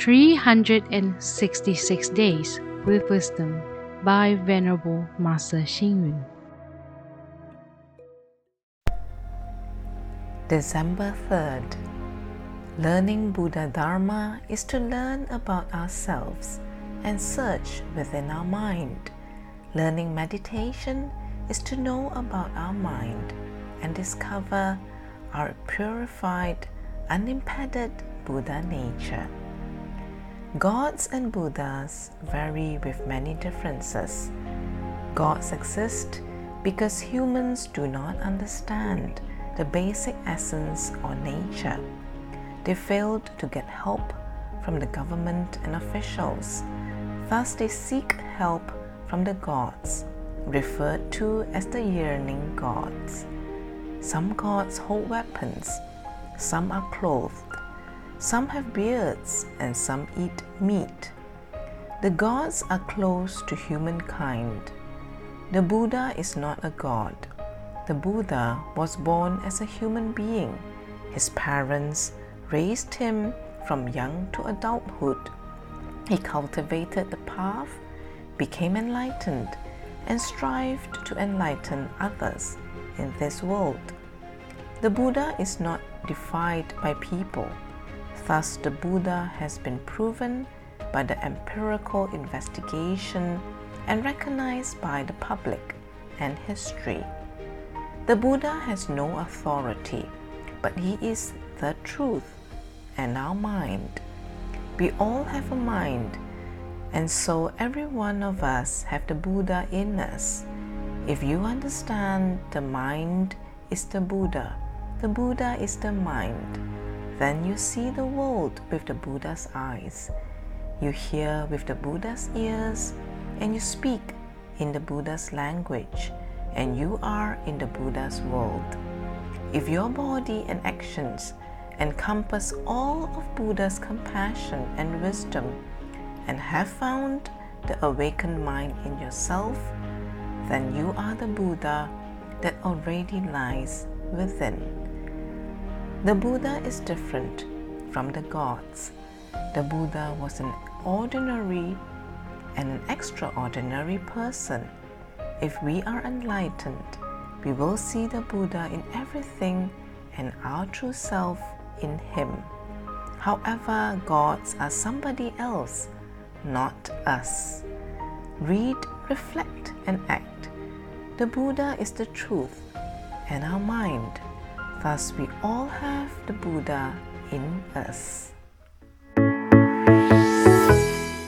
366 Days with Wisdom by Venerable Master Hsing. December 3rd. Learning Buddha Dharma is to learn about ourselves and search within our mind. Learning meditation is to know about our mind and discover our purified, unimpeded Buddha nature. Gods and Buddhas vary with many differences. Gods exist because humans do not understand the basic essence or nature. They failed to get help from the government and officials. Thus, they seek help from the gods, referred to as the yearning gods. Some gods hold weapons, some are clothed, some have beards, and some eat meat. The gods are close to humankind. The Buddha is not a god the Buddha was born as a human being. His parents raised him from young to adulthood. He cultivated the path, became enlightened, and strived to enlighten others in this world. The Buddha is not defied by people. Thus, the Buddha has been proven by the empirical investigation and recognized by the public and history. The Buddha has no authority, but he is the truth and our mind. We all have a mind, and so every one of us have the Buddha in us. If you understand the mind is the Buddha, the Buddha is the mind, then you see the world with the Buddha's eyes. You hear with the Buddha's ears, and you speak in the Buddha's language and you are in the Buddha's world. If your body and actions encompass all of Buddha's compassion and wisdom and have found the awakened mind in yourself, then you are the Buddha that already lies within. The Buddha is different from the gods. The Buddha was an ordinary and an extraordinary person if we are enlightened, we will see the Buddha in everything and our true self in Him. However, gods are somebody else, not us. Read, reflect, and act. The Buddha is the truth and our mind. Thus, we all have the Buddha in us.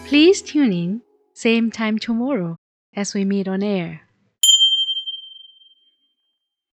Please tune in, same time tomorrow as we meet on air.